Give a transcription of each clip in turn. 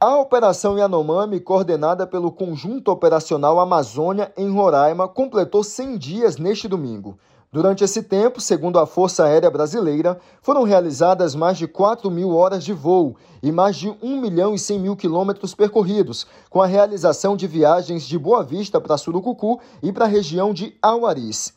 A Operação Yanomami, coordenada pelo Conjunto Operacional Amazônia em Roraima, completou 100 dias neste domingo. Durante esse tempo, segundo a Força Aérea Brasileira, foram realizadas mais de 4 mil horas de voo e mais de 1 milhão e 100 mil quilômetros percorridos, com a realização de viagens de Boa Vista para Surucucu e para a região de Auaris.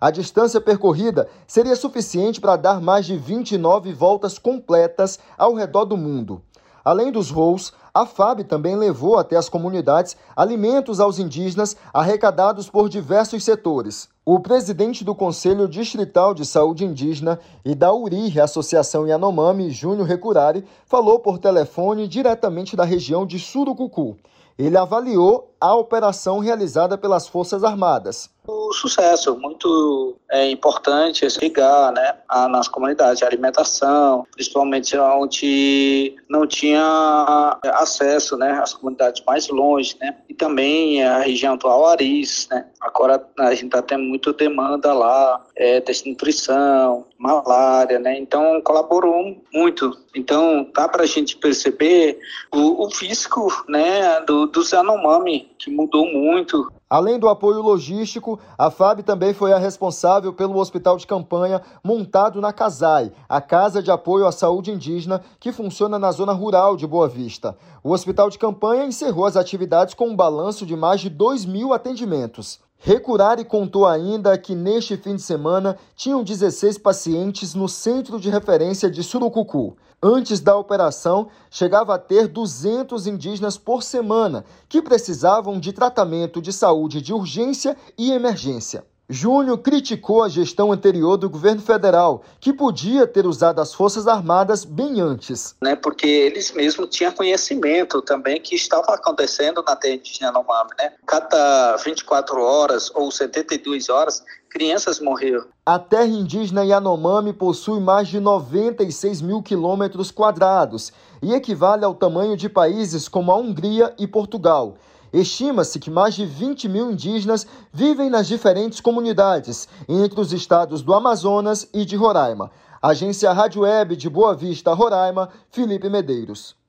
A distância percorrida seria suficiente para dar mais de 29 voltas completas ao redor do mundo. Além dos voos, a FAB também levou até as comunidades alimentos aos indígenas arrecadados por diversos setores. O presidente do Conselho Distrital de Saúde Indígena e da URI, Associação Yanomami, Júnior Recurari, falou por telefone diretamente da região de Surucucu. Ele avaliou a operação realizada pelas Forças Armadas o sucesso muito é importante ligar né, a, nas comunidades de alimentação, principalmente onde não tinha acesso né, às comunidades mais longe, né, e também a região do Aris, né, agora a gente está tendo muita demanda lá, é, desnutrição, malária, né, então colaborou muito. Então dá para a gente perceber o, o físico né, do, do Zanomami, que mudou muito Além do apoio logístico, a FAB também foi a responsável pelo hospital de campanha montado na CASAI, a Casa de Apoio à Saúde Indígena, que funciona na zona rural de Boa Vista. O hospital de campanha encerrou as atividades com um balanço de mais de 2 mil atendimentos. Recurari contou ainda que neste fim de semana tinham 16 pacientes no centro de referência de Surucucu. Antes da operação, chegava a ter 200 indígenas por semana que precisavam de tratamento de saúde de urgência e emergência. Júnior criticou a gestão anterior do governo federal, que podia ter usado as Forças Armadas bem antes. Né, porque eles mesmos tinham conhecimento também que estava acontecendo na terra indígena Yanomami. Né? Cada 24 horas ou 72 horas, crianças morreram. A terra indígena Yanomami possui mais de 96 mil quilômetros quadrados e equivale ao tamanho de países como a Hungria e Portugal. Estima-se que mais de 20 mil indígenas vivem nas diferentes comunidades, entre os estados do Amazonas e de Roraima. Agência Rádio Web de Boa Vista, Roraima, Felipe Medeiros.